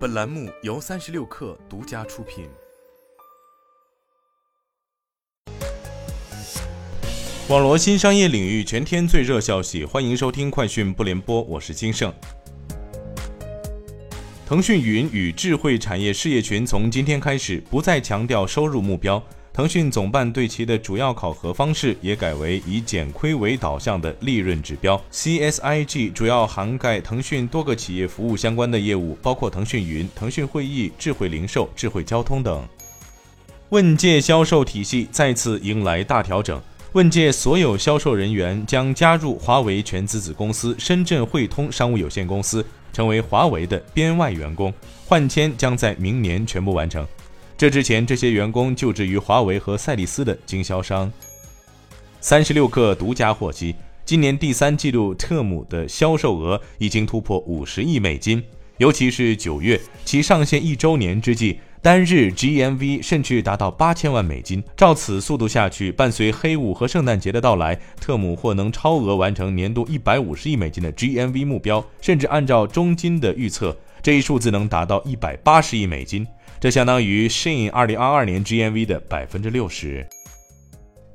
本栏目由三十六氪独家出品。网罗新商业领域全天最热消息，欢迎收听快讯不联播，我是金盛。腾讯云与智慧产业事业群从今天开始不再强调收入目标。腾讯总办对其的主要考核方式也改为以减亏为导向的利润指标。CSIG 主要涵盖腾讯多个企业服务相关的业务，包括腾讯云、腾讯会议、智慧零售、智慧交通等。问界销售体系再次迎来大调整，问界所有销售人员将加入华为全资子公司深圳汇通商务有限公司，成为华为的编外员工，换签将在明年全部完成。这之前，这些员工就职于华为和赛力斯的经销商。三十六氪独家获悉，今年第三季度特姆的销售额已经突破五十亿美金，尤其是九月其上线一周年之际，单日 GMV 甚至达到八千万美金。照此速度下去，伴随黑五和圣诞节的到来，特姆或能超额完成年度一百五十亿美金的 GMV 目标，甚至按照中金的预测，这一数字能达到一百八十亿美金。这相当于 Shein 二零二二年 GMV 的百分之六十。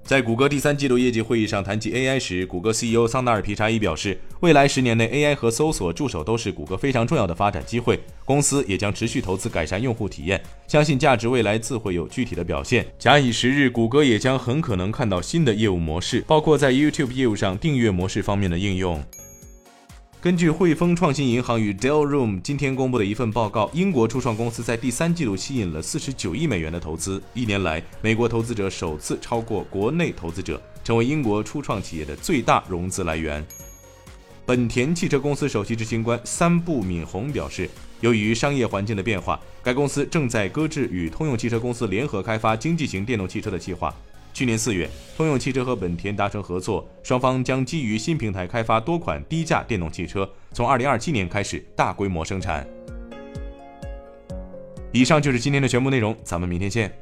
在谷歌第三季度业绩会议上谈及 AI 时，谷歌 CEO 桑达尔皮查伊表示，未来十年内 AI 和搜索助手都是谷歌非常重要的发展机会，公司也将持续投资改善用户体验，相信价值未来自会有具体的表现。假以时日，谷歌也将很可能看到新的业务模式，包括在 YouTube 业务上订阅模式方面的应用。根据汇丰创新银行与 Dell Room 今天公布的一份报告，英国初创公司在第三季度吸引了四十九亿美元的投资。一年来，美国投资者首次超过国内投资者，成为英国初创企业的最大融资来源。本田汽车公司首席执行官三部敏宏表示，由于商业环境的变化，该公司正在搁置与通用汽车公司联合开发经济型电动汽车的计划。去年四月，通用汽车和本田达成合作，双方将基于新平台开发多款低价电动汽车，从二零二七年开始大规模生产。以上就是今天的全部内容，咱们明天见。